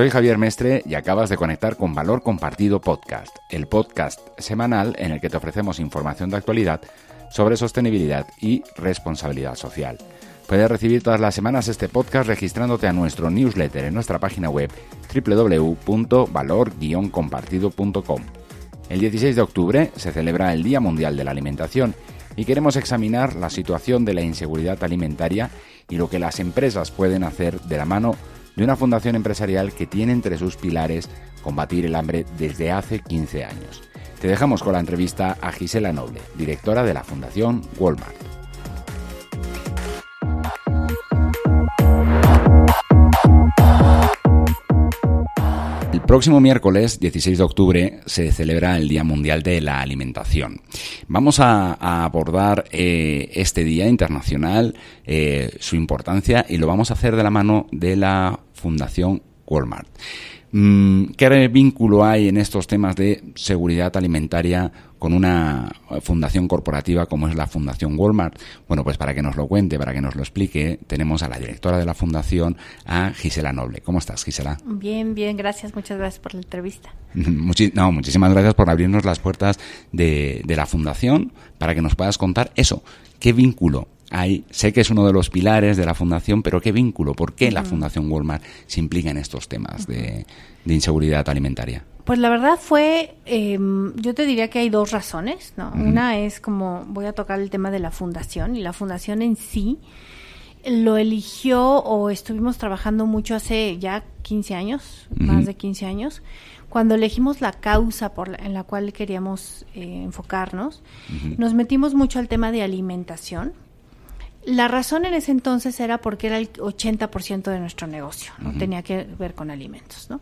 Soy Javier Mestre y acabas de conectar con Valor Compartido Podcast, el podcast semanal en el que te ofrecemos información de actualidad sobre sostenibilidad y responsabilidad social. Puedes recibir todas las semanas este podcast registrándote a nuestro newsletter en nuestra página web www.valor-compartido.com. El 16 de octubre se celebra el Día Mundial de la Alimentación y queremos examinar la situación de la inseguridad alimentaria y lo que las empresas pueden hacer de la mano de una fundación empresarial que tiene entre sus pilares combatir el hambre desde hace 15 años. Te dejamos con la entrevista a Gisela Noble, directora de la Fundación Walmart. Próximo miércoles 16 de octubre se celebra el Día Mundial de la Alimentación. Vamos a, abordar eh, este Día Internacional, eh, su importancia y lo vamos a hacer de la mano de la Fundación Walmart. Mm, ¿Qué vínculo hay en estos temas de seguridad alimentaria con una fundación corporativa como es la Fundación Walmart? Bueno, pues para que nos lo cuente, para que nos lo explique, tenemos a la directora de la fundación, a Gisela Noble. ¿Cómo estás, Gisela? Bien, bien, gracias. Muchas gracias por la entrevista. no, muchísimas gracias por abrirnos las puertas de, de la fundación para que nos puedas contar eso. ¿Qué vínculo sé que es uno de los pilares de la fundación, pero ¿qué vínculo? ¿Por qué la Fundación Walmart se implica en estos temas de, inseguridad alimentaria? Pues la verdad fue, em, yo te diría que hay dos razones, ¿no? Una es como, voy a tocar el tema de la fundación, y la fundación en sí lo eligió o estuvimos trabajando mucho hace ya 15 años, más de 15 años, cuando elegimos la causa por en la cual queríamos eh, enfocarnos, nos metimos mucho al tema de alimentación, la razón en ese entonces era porque era el 80% de nuestro negocio, no tenía que ver con alimentos, ¿no?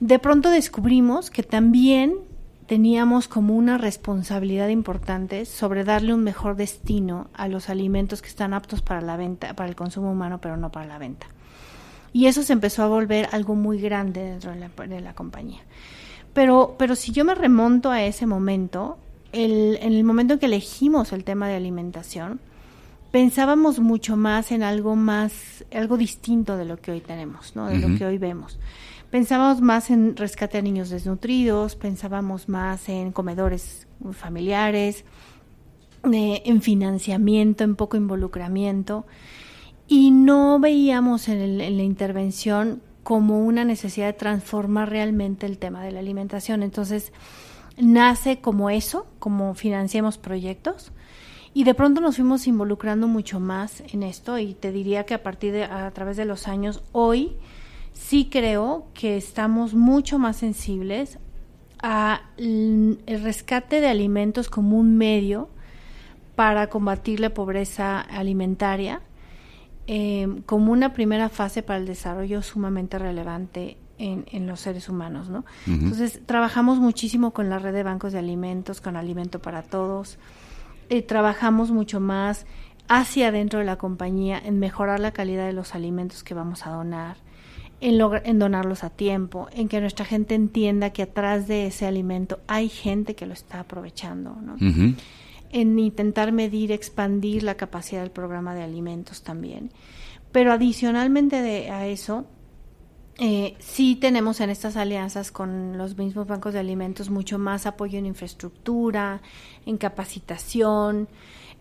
De pronto descubrimos que también teníamos como una responsabilidad importante sobre darle un mejor destino a los alimentos que están aptos para la venta, para el consumo humano, pero no para la venta. Y eso se empezó a volver algo muy grande dentro de la, de la compañía. Pero, pero si yo me remonto a ese momento, el, en el momento en que elegimos el tema de alimentación, pensábamos mucho más en algo más, algo distinto de lo que hoy tenemos, ¿no? De lo que hoy vemos. Pensábamos más en rescate a niños desnutridos, pensábamos más en comedores familiares, eh, en financiamiento, en poco involucramiento, y no veíamos en, en la intervención como una necesidad de transformar realmente el tema de la alimentación. Entonces, nace como eso, como financiamos proyectos, y de pronto nos fuimos involucrando mucho más en esto y te diría que a partir de a través de los años hoy sí creo que estamos mucho más sensibles a el rescate de alimentos como un medio para combatir la pobreza alimentaria em, como una primera fase para el desarrollo sumamente relevante en, en los seres humanos, ¿no? Entonces trabajamos muchísimo con la red de bancos de alimentos, con Alimento para Todos, eh, trabajamos mucho más hacia dentro de la compañía en mejorar la calidad de los alimentos que vamos a donar, en, en donarlos a tiempo, en que nuestra gente entienda que atrás de ese alimento hay gente que lo está aprovechando. ¿no? en intentar medir, expandir la capacidad del programa de alimentos también. Pero adicionalmente de, a eso, eh, sí tenemos en estas alianzas con los mismos bancos de alimentos mucho más apoyo en infraestructura, en capacitación,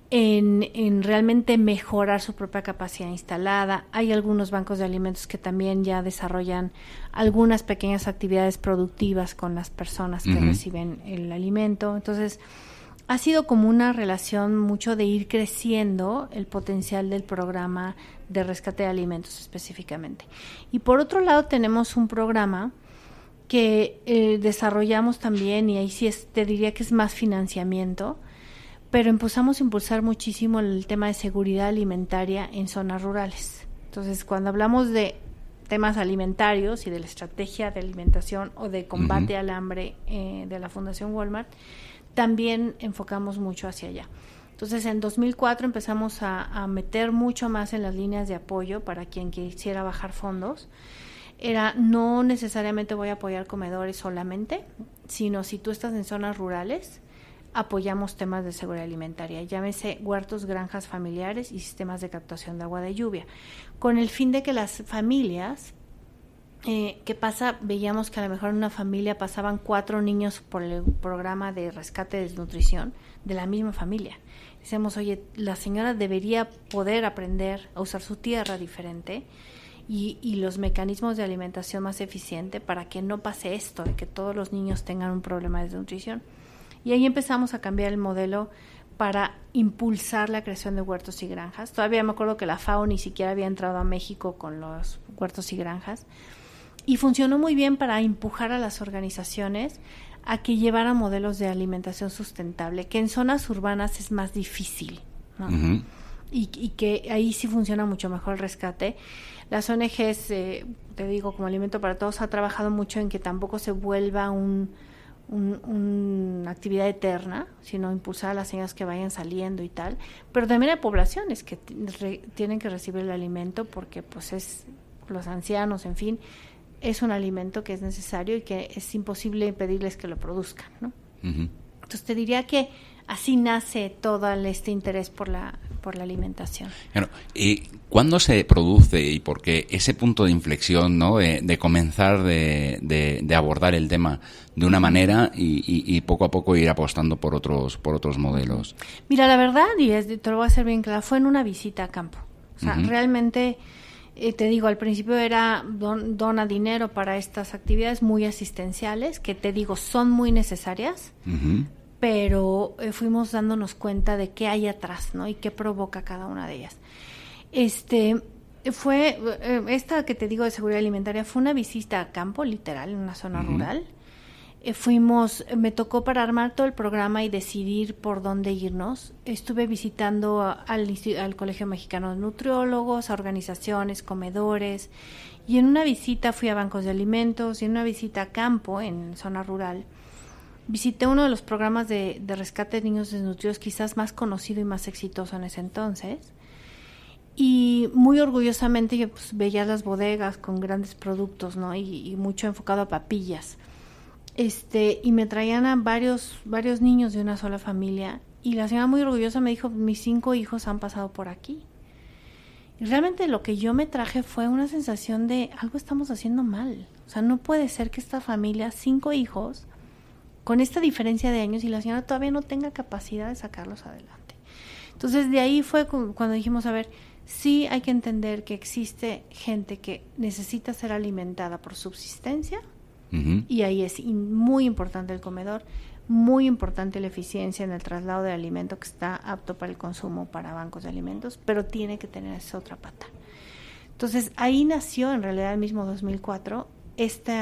en, en, realmente mejorar su propia capacidad instalada. Hay algunos bancos de alimentos que también ya desarrollan algunas pequeñas actividades productivas con las personas que reciben el alimento. Entonces, ha sido como una relación mucho de ir creciendo el potencial del programa de rescate de alimentos específicamente. Y por otro lado tenemos un programa que eh, desarrollamos también y ahí sí te diría que es más financiamiento, pero empezamos a impulsar muchísimo el tema de seguridad alimentaria en zonas rurales. Entonces, cuando hablamos de temas alimentarios y de la estrategia de alimentación o de combate al hambre eh, de la Fundación Walmart, también enfocamos mucho hacia allá. Entonces, en 2004 empezamos a, meter mucho más en las líneas de apoyo para quien quisiera bajar fondos. Era no necesariamente voy a apoyar comedores solamente, sino si tú estás en zonas rurales, apoyamos temas de seguridad alimentaria, llámese huertos, granjas familiares y sistemas de captación de agua de lluvia, con el fin de que las familias eh, ¿qué pasa? Veíamos que a lo mejor en una familia pasaban cuatro niños por el programa de rescate de desnutrición de la misma familia. Decíamos, oye, la señora debería poder aprender a usar su tierra diferente y, y los mecanismos de alimentación más eficiente para que no pase esto, de que todos los niños tengan un problema de desnutrición. Y ahí empezamos a cambiar el modelo para impulsar la creación de huertos y granjas. Todavía me acuerdo que la FAO ni siquiera había entrado a México con los huertos y granjas y funcionó muy bien para empujar a las organizaciones a que llevaran modelos de alimentación sustentable, que en zonas urbanas es más difícil, y, que ahí sí funciona mucho mejor el rescate. Las ONGs, eh, te digo, como Alimento para Todos, ha trabajado mucho en que tampoco se vuelva un, una actividad eterna, sino impulsar a las señoras que vayan saliendo y tal. Pero también hay poblaciones que tienen que recibir el alimento porque pues es los ancianos, en fin, es un alimento que es necesario y que es imposible impedirles que lo produzcan. ¿no? Entonces te diría que así nace todo este interés por la, por la alimentación. Bueno, ¿y cuándo se produce y por qué ese punto de inflexión ¿no? de, comenzar de, de, abordar el tema de una manera y, poco a poco ir apostando por otros, por otros modelos? Mira, la verdad, y te lo voy a hacer bien claro, fue en una visita a campo. O sea, realmente eh, te digo, al principio era dona dinero para estas actividades muy asistenciales, que te digo, son muy necesarias, pero eh, fuimos dándonos cuenta de qué hay atrás, ¿no? Y qué provoca cada una de ellas. Este, fue, eh, esta que te digo de seguridad alimentaria fue una visita a campo, literal, en una zona rural, fuimos, me tocó para armar todo el programa y decidir por dónde irnos. Estuve visitando al, Colegio Mexicano de Nutriólogos, a organizaciones, comedores, y en una visita fui a bancos de alimentos y en una visita a campo en zona rural. Visité uno de los programas de, rescate de niños desnutridos quizás más conocido y más exitoso en ese entonces. Y muy orgullosamente yo pues, veía las bodegas con grandes productos, ¿no? Y mucho enfocado a papillas este y me traían a varios varios niños de una sola familia. Y la señora muy orgullosa me dijo mis cinco hijos han pasado por aquí y realmente lo que yo me traje fue una sensación de algo estamos haciendo mal o sea no puede ser que esta familia cinco hijos con esta diferencia de años y la señora todavía no tenga capacidad de sacarlos adelante. Entonces de ahí fue cuando dijimos a ver sí hay que entender que existe gente que necesita ser alimentada por subsistencia y ahí es muy importante el comedor, muy importante la eficiencia en el traslado de alimento que está apto para el consumo para bancos de alimentos, pero tiene que tener esa otra pata. Entonces ahí nació en realidad el mismo 2004 este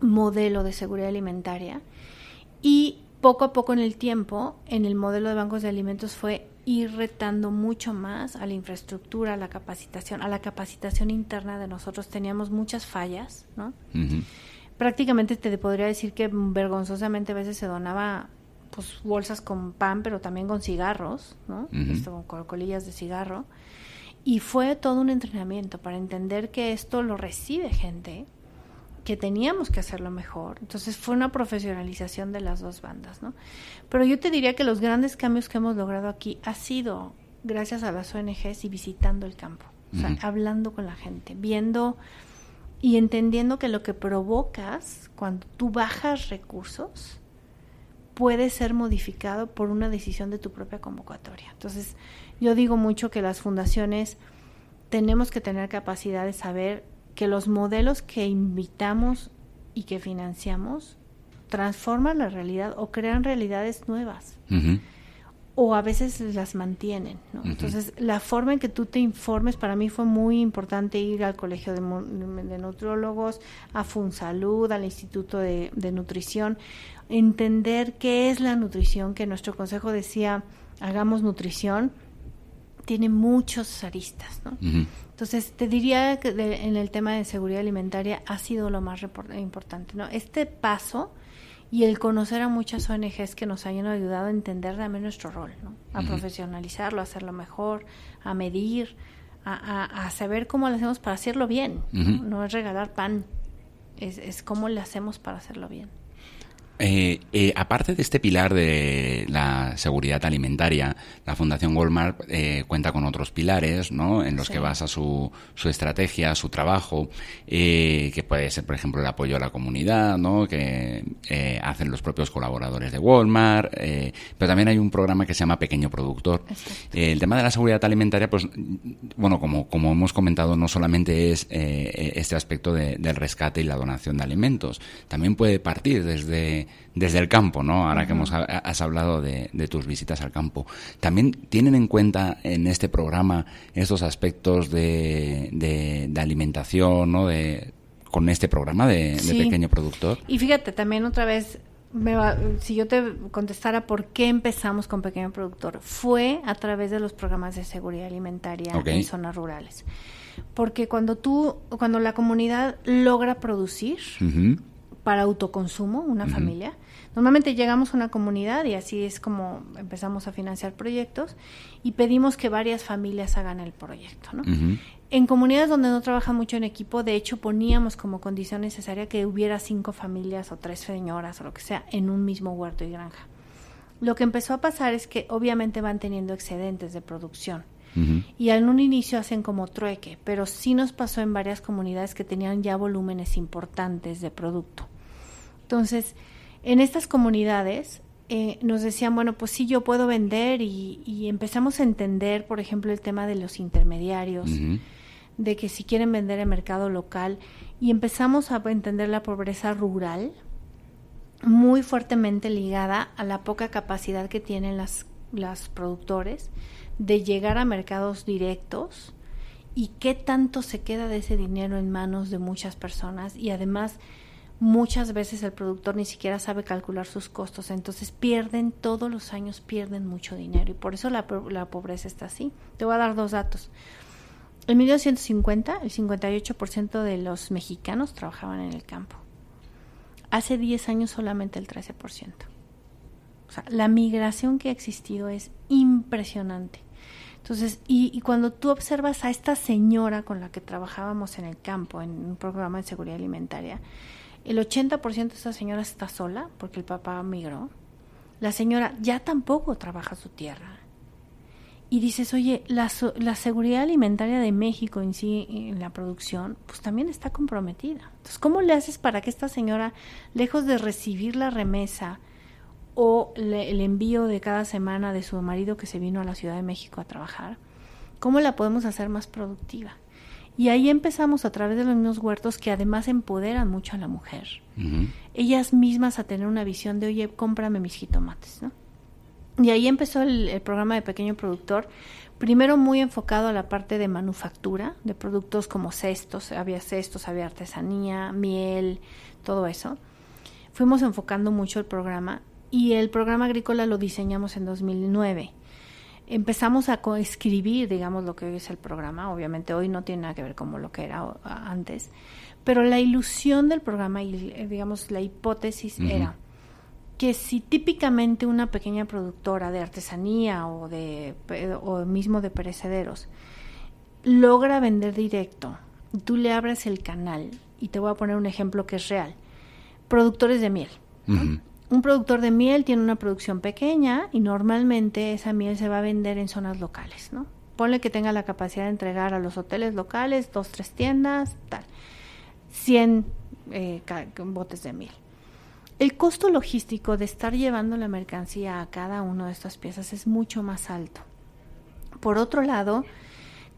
modelo de seguridad alimentaria y poco a poco en el tiempo en el modelo de bancos de alimentos fue ir retando mucho más a la infraestructura, a la capacitación, a la capacitación interna de nosotros. Teníamos muchas fallas, ¿no? Prácticamente te podría decir que vergonzosamente a veces se donaba pues bolsas con pan, pero también con cigarros, ¿no? con colillas de cigarro. Y fue todo un entrenamiento para entender que esto lo recibe gente que teníamos que hacerlo mejor. Entonces fue una profesionalización de las dos bandas, ¿no? Pero yo te diría que los grandes cambios que hemos logrado aquí ha sido gracias a las ONGs y visitando el campo, o sea, hablando con la gente, viendo y entendiendo que lo que provocas cuando tú bajas recursos puede ser modificado por una decisión de tu propia convocatoria. Entonces, yo digo mucho que las fundaciones tenemos que tener capacidad de saber que los modelos que invitamos y que financiamos transforman la realidad o crean realidades nuevas. O a veces las mantienen. Entonces, la forma en que tú te informes, para mí fue muy importante ir al Colegio de, de Nutrólogos, a FunSalud, al Instituto de, de Nutrición, entender qué es la nutrición, que nuestro consejo decía, hagamos nutrición, tiene muchos aristas, ¿no? Entonces, te diría que en el tema de seguridad alimentaria ha sido lo más importante, ¿no? Este paso y el conocer a muchas ONGs que nos hayan ayudado a entender también nuestro rol, ¿no? A profesionalizarlo, a hacerlo mejor, a medir, a, saber cómo lo hacemos para hacerlo bien. ¿no? es regalar pan, es, es cómo le hacemos para hacerlo bien. Eh, eh, aparte de este pilar de la seguridad alimentaria, la Fundación Walmart eh, cuenta con otros pilares, ¿no? En los que basa su, su estrategia, su trabajo, que puede ser, por ejemplo, el apoyo a la comunidad, ¿no? Que hacen los propios colaboradores de Walmart, pero también hay un programa que se llama Pequeño Productor. el tema de la seguridad alimentaria, pues, bueno, como, como hemos comentado, no solamente es este aspecto del rescate y la donación de alimentos, también puede partir desde desde el campo, ¿no? Ahora que hemos, has hablado de, tus visitas al campo. ¿También tienen en cuenta en este programa estos aspectos de, de, alimentación, ¿no? De, con este programa de, pequeño productor. Y fíjate, también otra vez, si yo te contestara por qué empezamos con pequeño productor, fue a través de los programas de seguridad alimentaria en zonas rurales. Porque cuando tú, cuando la comunidad logra producir, para autoconsumo, una familia. Normalmente llegamos a una comunidad y así es como empezamos a financiar proyectos y pedimos que varias familias hagan el proyecto. ¿no? En comunidades donde no trabaja mucho en equipo, de hecho poníamos como condición necesaria que hubiera cinco familias o tres señoras o lo que sea en un mismo huerto y granja. Lo que empezó a pasar es que obviamente van teniendo excedentes de producción. Y en un inicio hacen como trueque, pero sí nos pasó en varias comunidades que tenían ya volúmenes importantes de producto. Entonces, en estas comunidades eh, nos decían, bueno, pues sí, yo puedo vender y, empezamos a entender, por ejemplo, el tema de los intermediarios, de que si quieren vender en mercado local y empezamos a entender la pobreza rural muy fuertemente ligada a la poca capacidad que tienen las, las productores de llegar a mercados directos y qué tanto se queda de ese dinero en manos de muchas personas y además muchas veces el productor ni siquiera sabe calcular sus costos, entonces pierden todos los años, pierden mucho dinero y por eso la, pobreza está así. Te voy a dar dos datos. En 1950, el 58% de los mexicanos trabajaban en el campo. Hace 10 años solamente el 13%. O sea, la migración que ha existido es impresionante. Entonces, y, cuando tú observas a esta señora con la que trabajábamos en el campo, en un programa de seguridad alimentaria, el 80% de esta señora está sola porque el papá migró. La señora ya tampoco trabaja su tierra. Y dices, oye, la, la seguridad alimentaria de México en sí, en la producción, pues también está comprometida. Entonces, ¿cómo le haces para que esta señora, lejos de recibir la remesa o el envío de cada semana de su marido que se vino a la Ciudad de México a trabajar, cómo la podemos hacer más productiva? Y ahí empezamos a través de los mismos huertos que además empoderan mucho a la mujer. Ellas mismas a tener una visión de, oye, cómprame mis jitomates, ¿no? Y ahí empezó el, programa de Pequeño Productor, primero muy enfocado a la parte de manufactura, de productos como cestos, había cestos, había artesanía, miel, todo eso. Fuimos enfocando mucho el programa y el programa agrícola lo diseñamos en 2009 empezamos a escribir, digamos, lo que hoy es el programa. Obviamente hoy no tiene nada que ver con lo que era antes, pero la ilusión del programa y, eh, digamos, la hipótesis era que si típicamente una pequeña productora de artesanía o de o mismo de perecederos logra vender directo, tú le abres el canal y te voy a poner un ejemplo que es real. Productores de miel. Un productor de miel tiene una producción pequeña y normalmente esa miel se va a vender en zonas locales, ¿no? Ponle que tenga la capacidad de entregar a los hoteles locales, dos, tres tiendas, tal. 100 eh, botes de miel. El costo logístico de estar llevando la mercancía a cada una de estas piezas es mucho más alto. Por otro lado,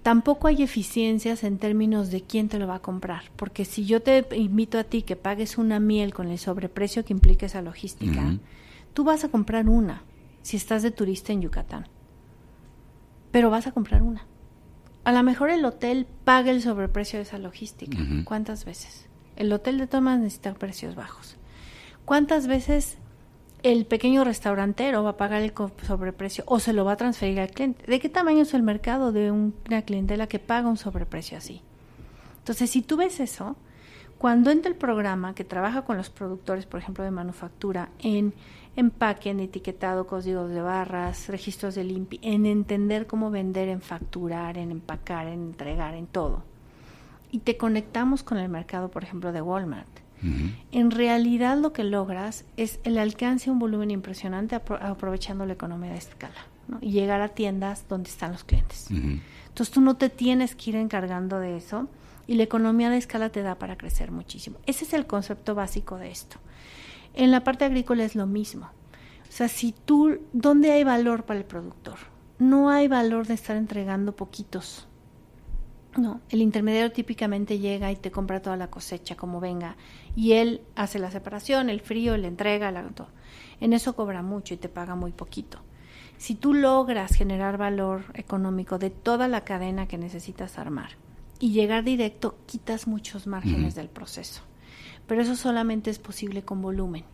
tampoco hay eficiencias en términos de quién te lo va a comprar, porque si yo te invito a ti que pagues una miel con el sobreprecio que implica esa logística, tú vas a comprar una si estás de turista en Yucatán, pero vas a comprar una. A lo mejor el hotel paga el sobreprecio de esa logística. ¿Cuántas veces? El hotel de maneras necesita precios bajos. ¿Cuántas veces el pequeño restaurantero va a pagar el sobreprecio o se lo va a transferir al cliente? ¿De qué tamaño es el mercado de un- una clientela que paga un sobreprecio así? Entonces, si tú ves eso, cuando entra el programa que trabaja con los productores, por ejemplo, de manufactura, en empaque, en etiquetado, códigos de barras, registros de limpi, en entender cómo vender, en facturar, en empacar, en entregar, en todo, y te conectamos con el mercado, por ejemplo, de Walmart, En realidad lo que logras es el alcance a un volumen impresionante apro- aprovechando la economía de escala ¿no? y llegar a tiendas donde están los clientes. Entonces tú no te tienes que ir encargando de eso y la economía de escala te da para crecer muchísimo. Ese es el concepto básico de esto. En la parte agrícola es lo mismo. O sea, si tú, ¿dónde hay valor para el productor? No hay valor de estar entregando poquitos. No, el intermediario típicamente llega y te compra toda la cosecha como venga y él hace la separación, el frío, la entrega, la, todo. En eso cobra mucho y te paga muy poquito. Si tú logras generar valor económico de toda la cadena que necesitas armar y llegar directo, quitas muchos márgenes del proceso. Pero eso solamente es posible con volumen,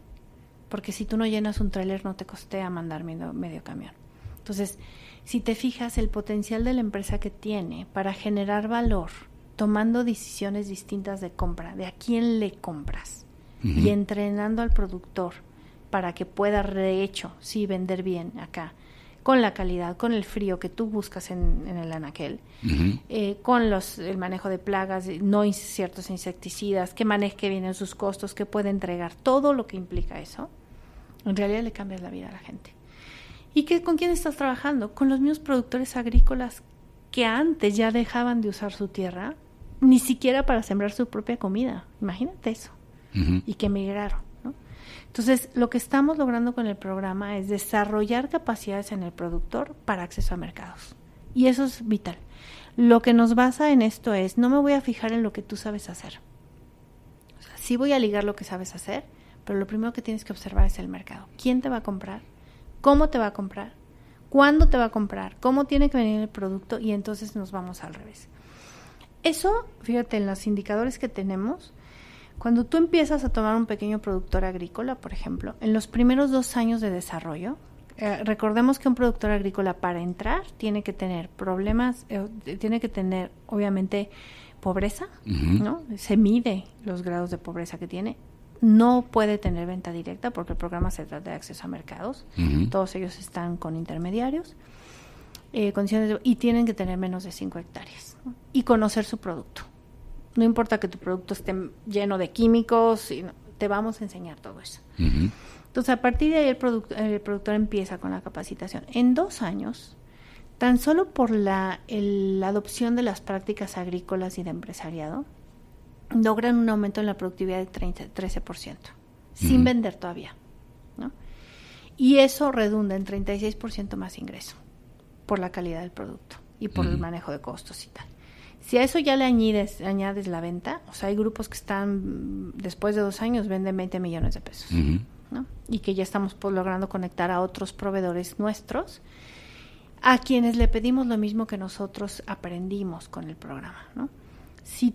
porque si tú no llenas un tráiler no te costea mandar medio, medio camión. Entonces, si te fijas el potencial de la empresa que tiene para generar valor, tomando decisiones distintas de compra, de a quién le compras y entrenando al productor para que pueda, de hecho, sí vender bien acá, con la calidad, con el frío que tú buscas en, en el anaquel, eh, con los, el manejo de plagas, no in- ciertos insecticidas, que maneje que vienen sus costos, que puede entregar, todo lo que implica eso, en realidad le cambias la vida a la gente. ¿Y qué, con quién estás trabajando? Con los mismos productores agrícolas que antes ya dejaban de usar su tierra, ni siquiera para sembrar su propia comida. Imagínate eso. Y que emigraron. ¿no? Entonces, lo que estamos logrando con el programa es desarrollar capacidades en el productor para acceso a mercados. Y eso es vital. Lo que nos basa en esto es, no me voy a fijar en lo que tú sabes hacer. O sea, sí voy a ligar lo que sabes hacer, pero lo primero que tienes que observar es el mercado. ¿Quién te va a comprar? ¿Cómo te va a comprar? ¿Cuándo te va a comprar? ¿Cómo tiene que venir el producto? Y entonces nos vamos al revés. Eso, fíjate, en los indicadores que tenemos, cuando tú empiezas a tomar un pequeño productor agrícola, por ejemplo, en los primeros dos años de desarrollo, eh, recordemos que un productor agrícola para entrar tiene que tener problemas, eh, tiene que tener obviamente pobreza. ¿no? Se mide los grados de pobreza que tiene. No puede tener venta directa porque el programa se trata de acceso a mercados. Todos ellos están con intermediarios. eh, condiciones de- y tienen que tener menos de 5 hectáreas ¿no? y conocer su producto. No importa que tu producto esté lleno de químicos, y no- te vamos a enseñar todo eso. Entonces, a partir de ahí el, el productor empieza con la capacitación. En dos años, tan solo por la, el- la adopción de las prácticas agrícolas y de empresariado, logran un aumento en la productividad de 30, 13%, sin vender todavía. ¿no? Y eso redunda en 36% más ingreso por la calidad del producto y por el manejo de costos y tal. Si a eso ya le añades, añades la venta, o sea, hay grupos que están, después de dos años, venden 20 millones de pesos. ¿no? Y que ya estamos pues, logrando conectar a otros proveedores nuestros, a quienes le pedimos lo mismo que nosotros aprendimos con el programa. ¿no? Si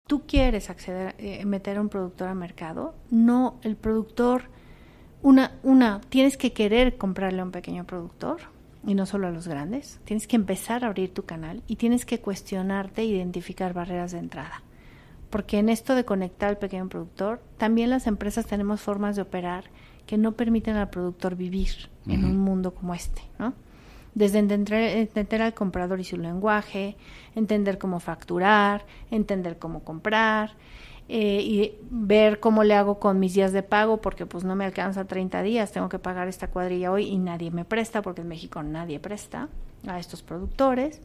Tú quieres acceder, eh, meter a un productor al mercado. No, el productor, una, una, tienes que querer comprarle a un pequeño productor y no solo a los grandes. Tienes que empezar a abrir tu canal y tienes que cuestionarte e identificar barreras de entrada. Porque en esto de conectar al pequeño productor, también las empresas tenemos formas de operar que no permiten al productor vivir en un mundo como este, ¿no? Desde entender, entender al comprador y su lenguaje, entender cómo facturar, entender cómo comprar, eh, y ver cómo le hago con mis días de pago, porque pues no me alcanza 30 días, tengo que pagar esta cuadrilla hoy y nadie me presta, porque en México nadie presta a estos productores,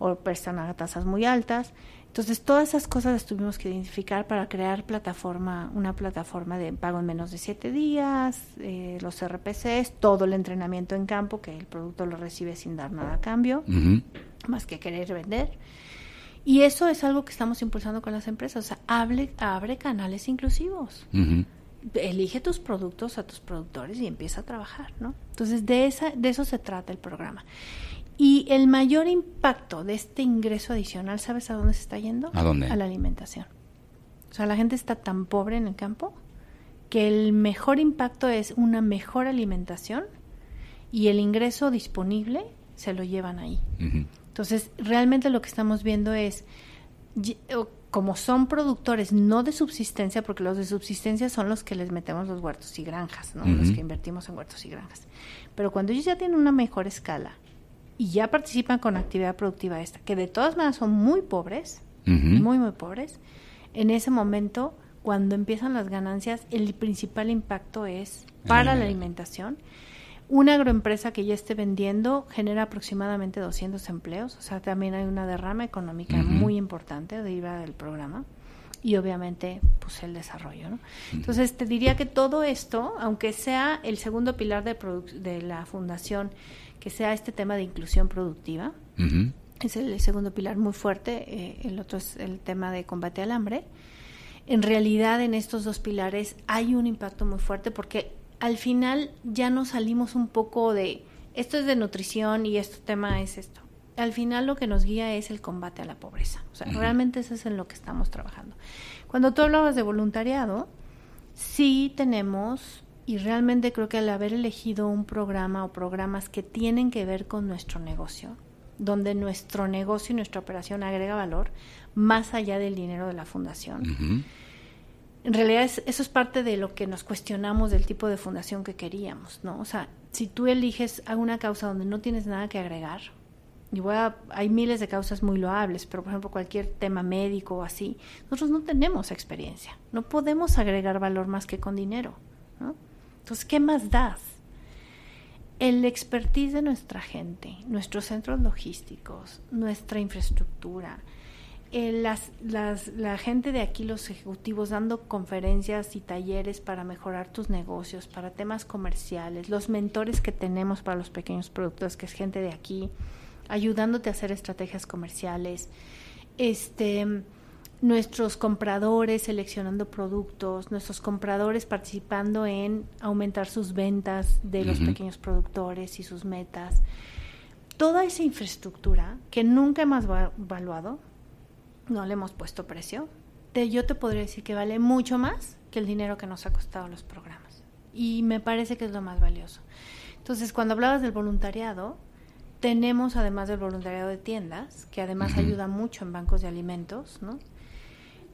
o prestan a tasas muy altas. Entonces, todas esas cosas las tuvimos que identificar para crear plataforma, una plataforma de pago en menos de siete días, eh, los RPCs, todo el entrenamiento en campo, que el producto lo recibe sin dar nada a cambio, más que querer vender. Y eso es algo que estamos impulsando con las empresas. O sea, hable, abre canales inclusivos. Elige tus productos a tus productores y empieza a trabajar, ¿no? Entonces, de, esa, de eso se trata el programa. Y el mayor impacto de este ingreso adicional, ¿sabes a dónde se está yendo? ¿A dónde? A la alimentación. O sea, la gente está tan pobre en el campo que el mejor impacto es una mejor alimentación y el ingreso disponible se lo llevan ahí. Entonces, realmente lo que estamos viendo es, como son productores no de subsistencia, porque los de subsistencia son los que les metemos los huertos y granjas, ¿no? Los que invertimos en huertos y granjas. Pero cuando ellos ya tienen una mejor escala y ya participan con actividad productiva esta, que de todas maneras son muy pobres, muy, muy pobres, en ese momento, cuando empiezan las ganancias, el principal impacto es para la alimentación. Una agroempresa que ya esté vendiendo genera aproximadamente 200 empleos, o sea, también hay una derrama económica muy importante derivada del programa y obviamente pues el desarrollo, ¿no? Entonces te diría que todo esto, aunque sea el segundo pilar de, de la fundación, que sea este tema de inclusión productiva, es el segundo pilar muy fuerte, eh, el otro es el tema de combate al hambre. En realidad en estos dos pilares hay un impacto muy fuerte porque al final ya nos salimos un poco de esto es de nutrición y este tema es esto. Al final lo que nos guía es el combate a la pobreza. O sea, realmente eso es en lo que estamos trabajando. Cuando tú hablabas de voluntariado, sí tenemos, y realmente creo que al haber elegido un programa o programas que tienen que ver con nuestro negocio, donde nuestro negocio y nuestra operación agrega valor más allá del dinero de la fundación. En realidad es- eso es parte de lo que nos cuestionamos del tipo de fundación que queríamos, ¿no? O sea, si tú eliges a una causa donde no tienes nada que agregar, y voy a- hay miles de causas muy loables, pero por ejemplo cualquier tema médico o así, nosotros no tenemos experiencia, no podemos agregar valor más que con dinero. Entonces, ¿qué más das? El expertise de nuestra gente, nuestros centros logísticos, nuestra infraestructura, eh, las, las, la gente de aquí, los ejecutivos, dando conferencias y talleres para mejorar tus negocios, para temas comerciales, los mentores que tenemos para los pequeños productores, que es gente de aquí, ayudándote a hacer estrategias comerciales, este, nuestros compradores seleccionando productos, nuestros compradores participando en aumentar sus ventas de los pequeños productores y sus metas. Toda esa infraestructura que nunca hemos va- evaluado, no le hemos puesto precio, te, yo te podría decir que vale mucho más que el dinero que nos ha costado los programas. Y me parece que es lo más valioso. Entonces, cuando hablabas del voluntariado, tenemos además del voluntariado de tiendas, que además ayuda mucho en bancos de alimentos, ¿no?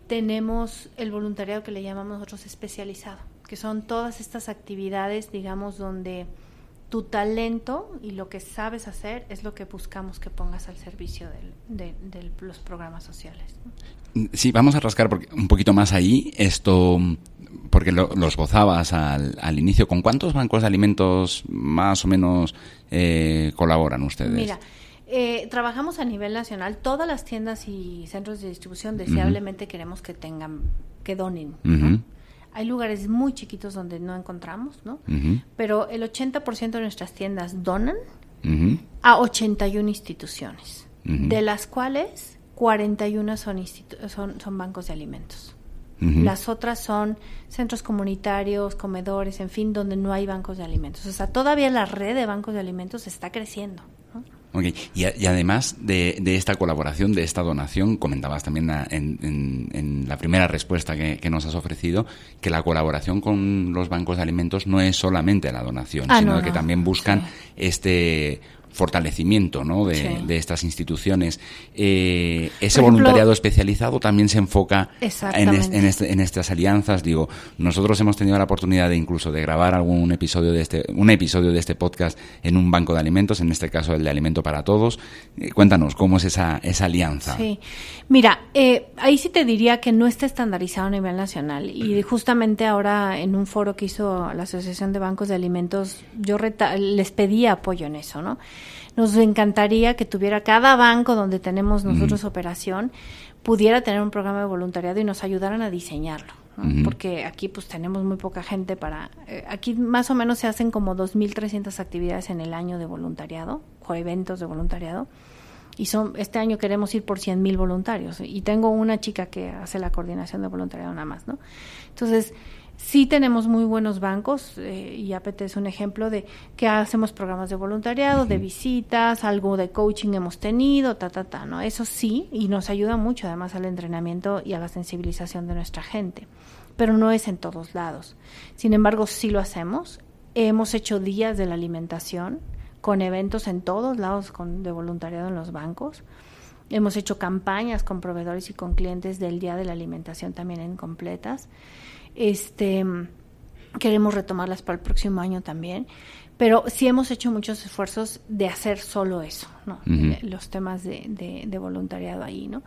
Tenemos el voluntariado que le llamamos nosotros especializado, que son todas estas actividades, digamos, donde tu talento y lo que sabes hacer es lo que buscamos que pongas al servicio de, los programas sociales. Sí, vamos a rascar un poquito más ahí esto, porque lo, los gozabas al, al, inicio. ¿Con cuántos bancos de alimentos más o menos eh, colaboran ustedes? Mira, eh, trabajamos a nivel nacional. Todas las tiendas y centros de distribución deseablemente queremos que tengan, que donen. Hay lugares muy chiquitos donde no encontramos, ¿no? Pero el 80% de nuestras tiendas donan a 81 instituciones, de las cuales 41 son, son, son bancos de alimentos. Las otras son centros comunitarios, comedores, en fin, donde no hay bancos de alimentos. O sea, todavía la red de bancos de alimentos está creciendo. Y, además de, esta colaboración, de esta donación, comentabas también en, la primera respuesta que, nos has ofrecido, que la colaboración con los bancos de alimentos no es solamente la donación, ah, sino que también buscan este fortalecimiento ¿no? de, estas instituciones. Eh, ese voluntariado especializado también se enfoca en, en, estas alianzas. Digo, nosotros hemos tenido la oportunidad de incluso de grabar algún episodio de este, un episodio de este podcast en un banco de alimentos, en este caso el de Alimento para Todos. Eh, cuéntanos, ¿cómo es esa, esa alianza? Sí, mira, eh, ahí sí te diría que no está estandarizado a nivel nacional y justamente ahora en un foro que hizo la Asociación de Bancos de Alimentos, yo les pedí apoyo en eso, ¿no? Nos encantaría que tuviera cada banco donde tenemos nosotros operación, pudiera tener un programa de voluntariado y nos ayudaran a diseñarlo. Porque aquí pues tenemos muy poca gente para... Eh, aquí más o menos se hacen como 2.300 actividades en el año de voluntariado, o eventos de voluntariado. Y son, este año queremos ir por 100.000 voluntarios. Y tengo una chica que hace la coordinación de voluntariado nada más, ¿no? Entonces, Sí tenemos muy buenos bancos eh, y APT es un ejemplo de que hacemos programas de voluntariado, de visitas, algo de coaching hemos tenido, ta, ta, ta, ¿no? Eso sí, y nos ayuda mucho además al entrenamiento y a la sensibilización de nuestra gente, pero no es en todos lados. Sin embargo, sí lo hacemos. Hemos hecho días de la alimentación con eventos en todos lados con, de voluntariado en los bancos. Hemos hecho campañas con proveedores y con clientes del Día de la Alimentación también en completas. Este, queremos retomarlas para el próximo año también. Pero sí hemos hecho muchos esfuerzos de hacer solo eso, ¿no? Los temas de, de, voluntariado ahí, ¿no?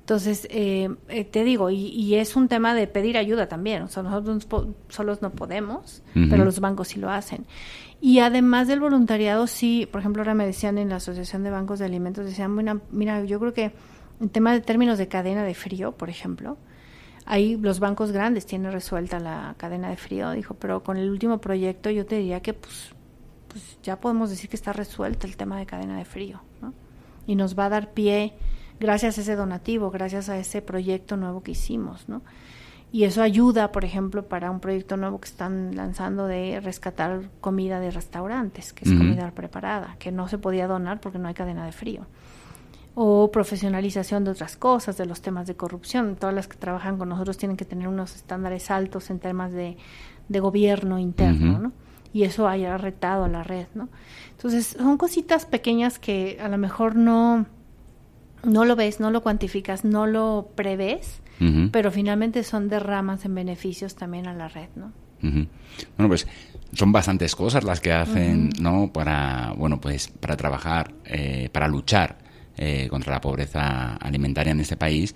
Entonces, eh, eh, te digo, y, es un tema de pedir ayuda también. O sea, nosotros solos no podemos, pero los bancos sí lo hacen. Y además del voluntariado, sí, por ejemplo, ahora me decían en la Asociación de Bancos de Alimentos, decían, mira, mira yo creo que en tema de términos de cadena de frío, por ejemplo, Ahí los bancos grandes tienen resuelta la cadena de frío, dijo, pero con el último proyecto yo te diría que pues, pues ya podemos decir que está resuelto el tema de cadena de frío, ¿no? Y nos va a dar pie gracias a ese donativo, gracias a ese proyecto nuevo que hicimos, ¿no? Y eso ayuda, por ejemplo, para un proyecto nuevo que están lanzando de rescatar comida de restaurantes, que es comida preparada, que no se podía donar porque no hay cadena de frío o profesionalización de otras cosas, de los temas de corrupción. Todas las que trabajan con nosotros tienen que tener unos estándares altos en temas de, gobierno interno, ¿no? Y eso haya retado a la red, ¿no? Entonces, son cositas pequeñas que a lo mejor no, no lo ves, no lo cuantificas, no lo prevés, pero finalmente son derramas en beneficios también a la red, ¿no? Bueno, pues son bastantes cosas las que hacen, ¿no? Para, bueno, pues para trabajar, eh, para luchar eh, contra la pobreza alimentaria en este país.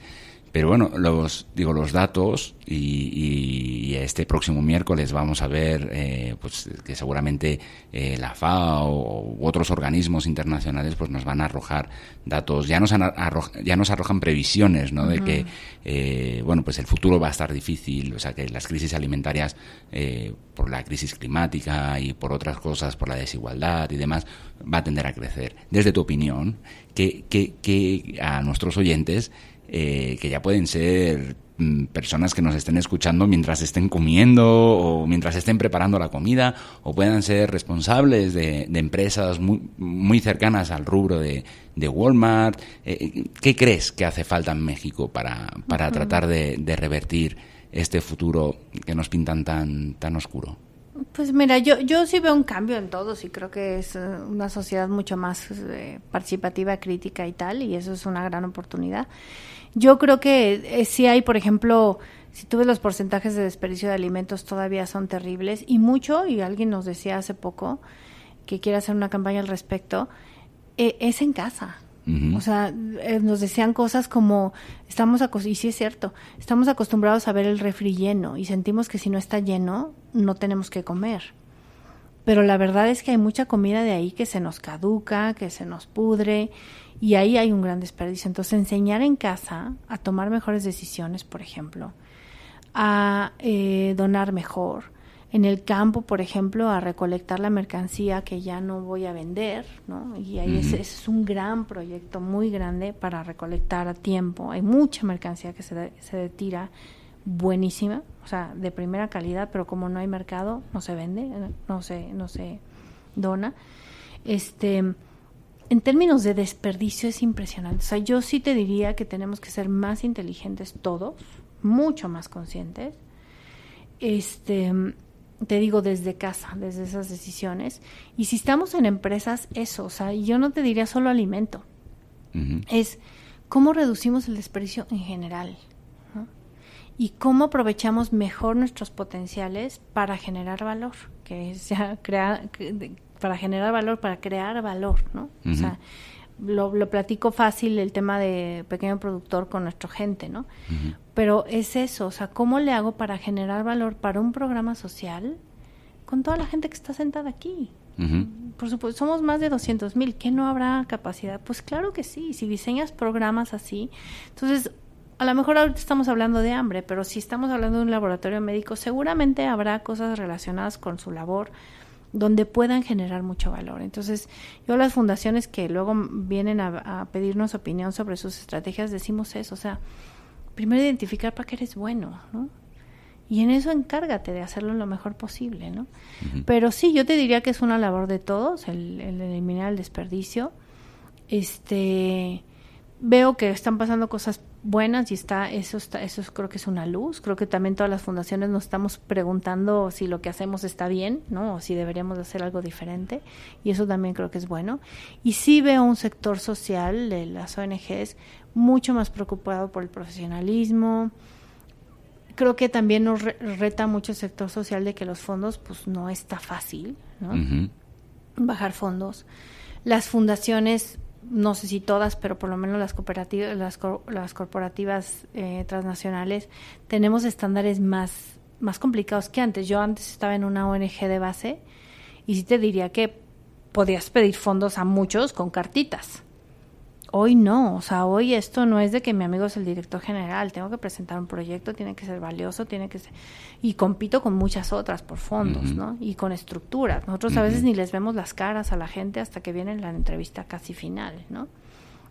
Pero bueno, los, digo, los datos y, este próximo miércoles vamos a ver eh, pues que seguramente eh, la FAO u otros organismos internacionales pues nos van a arrojar datos, ya nos, ya nos arrojan previsiones ¿no? de que bueno pues el futuro va a estar difícil, o sea que las crisis alimentarias por la crisis climática y por otras cosas, por la desigualdad y demás, va a tender a crecer. Desde tu opinión, que, que, que a nuestros oyentes, eh, que ya pueden ser mm, personas que nos estén escuchando mientras estén comiendo o mientras estén preparando la comida o puedan ser responsables de, empresas muy, muy, cercanas al rubro de, Walmart. Eh, ¿Qué crees que hace falta en México para, para tratar de, de revertir este futuro que nos pintan tan, tan oscuro? Pues mira, yo, yo sí veo un cambio en todos y creo que es eh, una sociedad mucho más eh, participativa, crítica y tal, y eso es una gran oportunidad. Yo creo que eh, sí hay, por ejemplo, si tú ves los porcentajes de desperdicio de alimentos todavía son terribles y mucho, y alguien nos decía hace poco que quiere hacer una campaña al respecto, es en casa. O sea, eh, nos decían cosas como, estamos, y sí es cierto, estamos acostumbrados a ver el refri lleno y sentimos que si no está lleno, no tenemos que comer. Pero la verdad es que hay mucha comida de ahí que se nos caduca, que se nos pudre, y ahí hay un gran desperdicio. Entonces, enseñar en casa a tomar mejores decisiones, por ejemplo, a eh, donar mejor, en el campo, por ejemplo, a recolectar la mercancía que ya no voy a vender, ¿no? Y ahí ese, es un gran proyecto, muy grande para recolectar a tiempo. Hay mucha mercancía que se, se tira buenísima, o sea, de primera calidad, pero como no hay mercado, no se vende, no se, no se dona. Este, en términos de desperdicio es impresionante. O sea, yo sí te diría que tenemos que ser más inteligentes todos, mucho más conscientes. Este, te digo, desde casa, desde esas decisiones. Y si estamos en empresas, eso, o sea, yo no te diría solo alimento, es cómo reducimos el desperdicio en general y cómo aprovechamos mejor nuestros potenciales para generar valor, que es ya crear, para generar valor, para crear valor, ¿no? O sea, lo, platico fácil el tema de pequeño productor con nuestra gente, ¿no? Pero es eso, o sea, ¿cómo le hago para generar valor para un programa social con toda la gente que está sentada aquí? Por supuesto, somos más de 200 mil, ¿qué no habrá capacidad? Pues claro que sí, si diseñas programas así, entonces a lo mejor ahorita estamos hablando de hambre, pero si estamos hablando de un laboratorio médico, seguramente habrá cosas relacionadas con su labor donde puedan generar mucho valor. Entonces, yo las fundaciones que luego vienen a, pedirnos opinión sobre sus estrategias, decimos eso, o sea, primero identificar para qué eres bueno, ¿no? Y en eso encárgate de hacerlo lo mejor posible, ¿no? Pero sí, yo te diría que es una labor de todos, el, el eliminar el desperdicio. Este, veo que están pasando cosas buenas y está eso está eso creo que es una luz. Creo que también todas las fundaciones nos estamos preguntando si lo que hacemos está bien no o si deberíamos hacer algo diferente. Y eso también creo que es bueno. Y sí veo un sector social de las ONGs mucho más preocupado por el profesionalismo. Creo que también nos reta mucho el sector social de que los fondos pues no está fácil no bajar fondos. Las fundaciones no sé si todas, pero por lo menos las cooperativas, las, las corporativas eh, transnacionales, tenemos estándares más, más complicados que antes. Yo antes estaba en una ONG de base y sí te diría que podías pedir fondos a muchos con cartitas. Hoy no, o sea, hoy esto no es de que mi amigo es el director general, tengo que presentar un proyecto, tiene que ser valioso, tiene que ser... Y compito con muchas otras por fondos, ¿no? Y con estructuras. Nosotros a veces ni les vemos las caras a la gente hasta que viene la entrevista casi final, ¿no?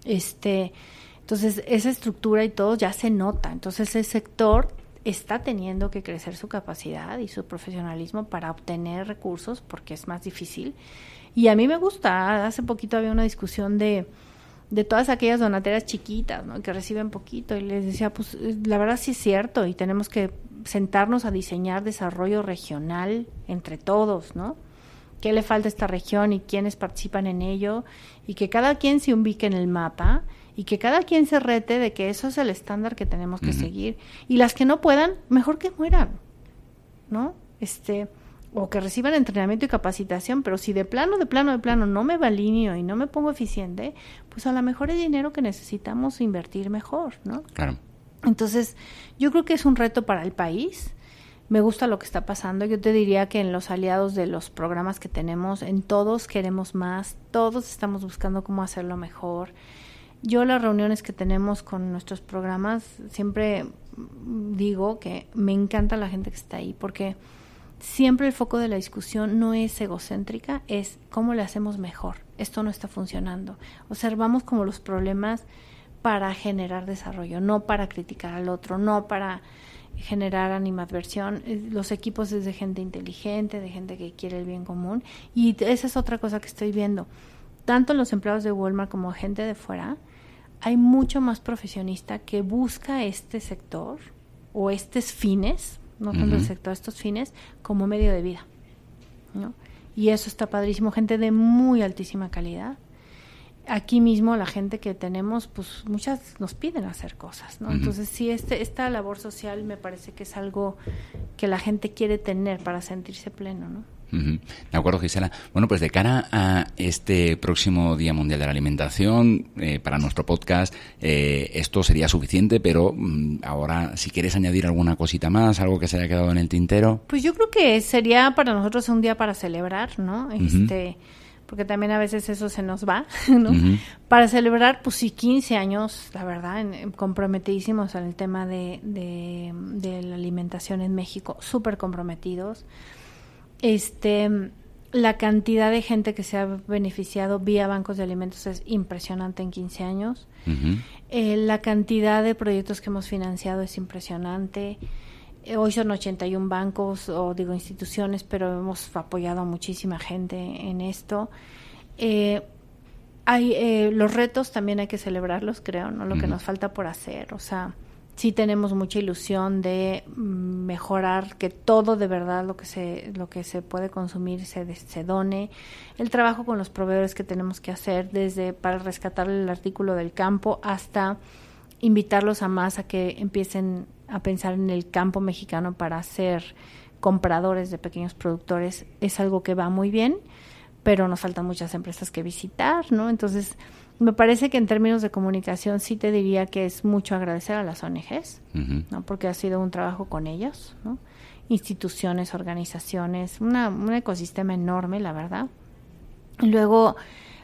Este, entonces, esa estructura y todo ya se nota. Entonces, el sector está teniendo que crecer su capacidad y su profesionalismo para obtener recursos porque es más difícil. Y a mí me gusta, hace poquito había una discusión de de todas aquellas donateras chiquitas, ¿no? Que reciben poquito. Y les decía, pues la verdad sí es cierto y tenemos que sentarnos a diseñar desarrollo regional entre todos, ¿no? ¿Qué le falta a esta región y quiénes participan en ello? Y que cada quien se ubique en el mapa y que cada quien se rete de que eso es el estándar que tenemos que seguir. Y las que no puedan, mejor que mueran, ¿no? Este, o que reciban entrenamiento y capacitación, pero si de plano, de plano, de plano no me va alineo y no me pongo eficiente, pues a lo mejor es dinero que necesitamos invertir mejor, ¿no? Claro. Entonces, yo creo que es un reto para el país. Me gusta lo que está pasando. Yo te diría que en los aliados de los programas que tenemos, en todos queremos más, todos estamos buscando cómo hacerlo mejor. Yo las reuniones que tenemos con nuestros programas, siempre digo que me encanta la gente que está ahí, porque siempre el foco de la discusión no es egocéntrica, es cómo le hacemos mejor. Esto no está funcionando. Observamos como los problemas para generar desarrollo, no para criticar al otro, no para generar animadversión. Eh, Los equipos es de gente inteligente, de gente que quiere el bien común. Y esa es otra cosa que estoy viendo. Tanto los empleados de Walmart como gente de fuera, hay mucho más profesionista que busca este sector o estos fines, no tanto el sector, estos fines, como medio de vida. ¿no? Y eso está padrísimo, gente de muy altísima calidad. Aquí mismo la gente que tenemos, pues muchas nos piden hacer cosas, ¿no? Entonces sí, este, esta labor social me parece que es algo que la gente quiere tener para sentirse pleno, ¿no? Ujú. De acuerdo, Gisela. Bueno, pues de cara a este próximo Día Mundial de la Alimentación, eh, para nuestro podcast, eh, esto sería suficiente, pero mm, ahora, si quieres añadir alguna cosita más, algo que se haya quedado en el tintero. Pues yo creo que sería para nosotros un día para celebrar, ¿no? Este, porque también a veces eso se nos va, ¿no? Para celebrar, pues sí, 15 años, la verdad, en comprometidísimos en el tema de, de, de la alimentación en México, súper comprometidos. Este, la cantidad de gente que se ha beneficiado vía bancos de alimentos es impresionante en 15 años. Eh, la cantidad de proyectos que hemos financiado es impresionante. Eh, hoy son 81 bancos o digo instituciones, pero hemos apoyado a muchísima gente en esto. Eh, hay eh, los retos también hay que celebrarlos, creo, no lo que nos falta por hacer. O sea, sí tenemos mucha ilusión de mejorar que todo de verdad lo que se lo que se puede consumir se, se done. El trabajo con los proveedores que tenemos que hacer desde para rescatar el artículo del campo hasta invitarlos a más a que empiecen a pensar en el campo mexicano para ser compradores de pequeños productores es algo que va muy bien, pero nos faltan muchas empresas que visitar, ¿no? Entonces, me parece que en términos de comunicación sí te diría que es mucho agradecer a las ONGs. ¿no? Porque ha sido un trabajo con ellos, ¿no? Instituciones, organizaciones, una, un ecosistema enorme, la verdad. Y luego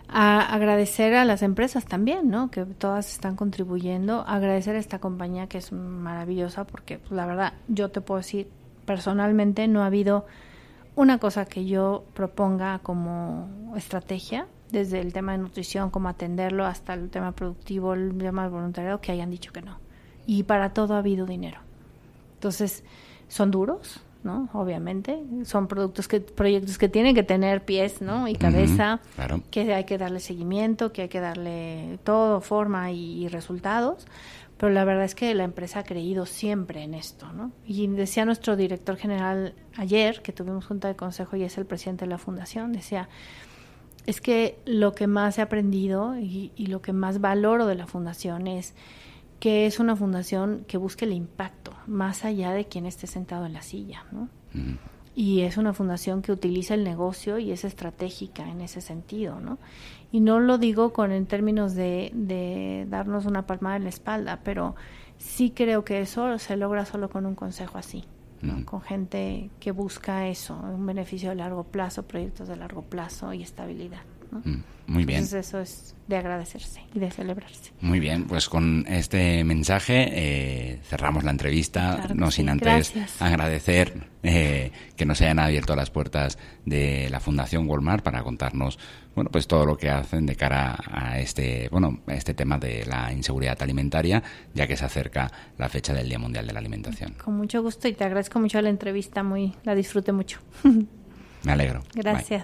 a agradecer a las empresas también, ¿no? Que todas están contribuyendo. Agradecer a esta compañía que es maravillosa porque, pues, la verdad, yo te puedo decir, personalmente no ha habido una cosa que yo proponga como estrategia, desde el tema de nutrición, cómo atenderlo, hasta el tema productivo, el tema del voluntariado, que hayan dicho que no. Y para todo ha habido dinero. Entonces, son duros, ¿no? Obviamente, son productos que, proyectos que tienen que tener pies, ¿no? Y cabeza, claro. que hay que darle seguimiento, que hay que darle todo, forma y, y resultados. Pero la verdad es que la empresa ha creído siempre en esto, ¿no? Y decía nuestro director general ayer, que tuvimos junta de consejo y es el presidente de la fundación, decía, es que lo que más he aprendido y, y lo que más valoro de la fundación es que es una fundación que busque el impacto, más allá de quien esté sentado en la silla, ¿no? Y es una fundación que utiliza el negocio y es estratégica en ese sentido, ¿no? Y no lo digo con en términos de, de darnos una palmada en la espalda, pero sí creo que eso se logra solo con un consejo así, Con gente que busca eso, un beneficio de largo plazo, proyectos de largo plazo y estabilidad, ¿no? Mm, Muy bien. Entonces eso es de agradecerse y de celebrarse. Muy bien, pues con este mensaje eh, cerramos la entrevista, Claro no sí, sin antes gracias. agradecer eh, que nos hayan abierto las puertas de la Fundación Walmart para contarnos, bueno, pues todo lo que hacen de cara a este, bueno, a este tema de la inseguridad alimentaria, ya que se acerca la fecha del Día Mundial de la Alimentación. Con mucho gusto y te agradezco mucho la entrevista, muy la disfruté mucho. Me alegro. Bye.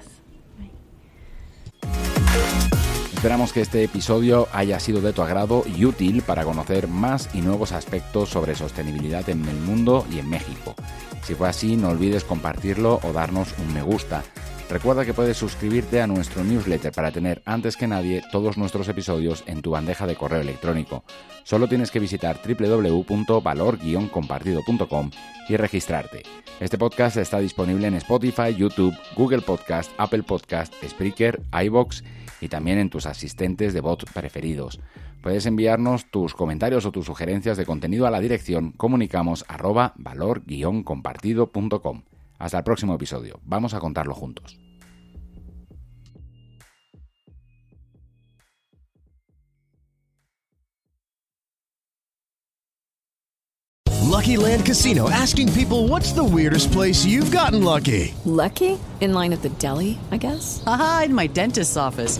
Esperamos que este episodio haya sido de tu agrado y útil para conocer más y nuevos aspectos sobre sostenibilidad en el mundo y en México. Si fue así, no olvides compartirlo o darnos un me gusta. Recuerda que puedes suscribirte a nuestro newsletter para tener antes que nadie todos nuestros episodios en tu bandeja de correo electrónico. Solo tienes que visitar www.valor-compartido.com y registrarte. Este podcast está disponible en Spotify, YouTube, Google Podcast, Apple Podcast, Spreaker, iBox y también en tus asistentes de bot preferidos. Puedes enviarnos tus comentarios o tus sugerencias de contenido a la dirección comunicamos arroba valor-compartido.com. Hasta el próximo episodio. Vamos a contarlo juntos. Lucky Land Casino asking people what's the weirdest place you've gotten lucky? Lucky? In line at the deli, I guess? Aha, in my dentist's office.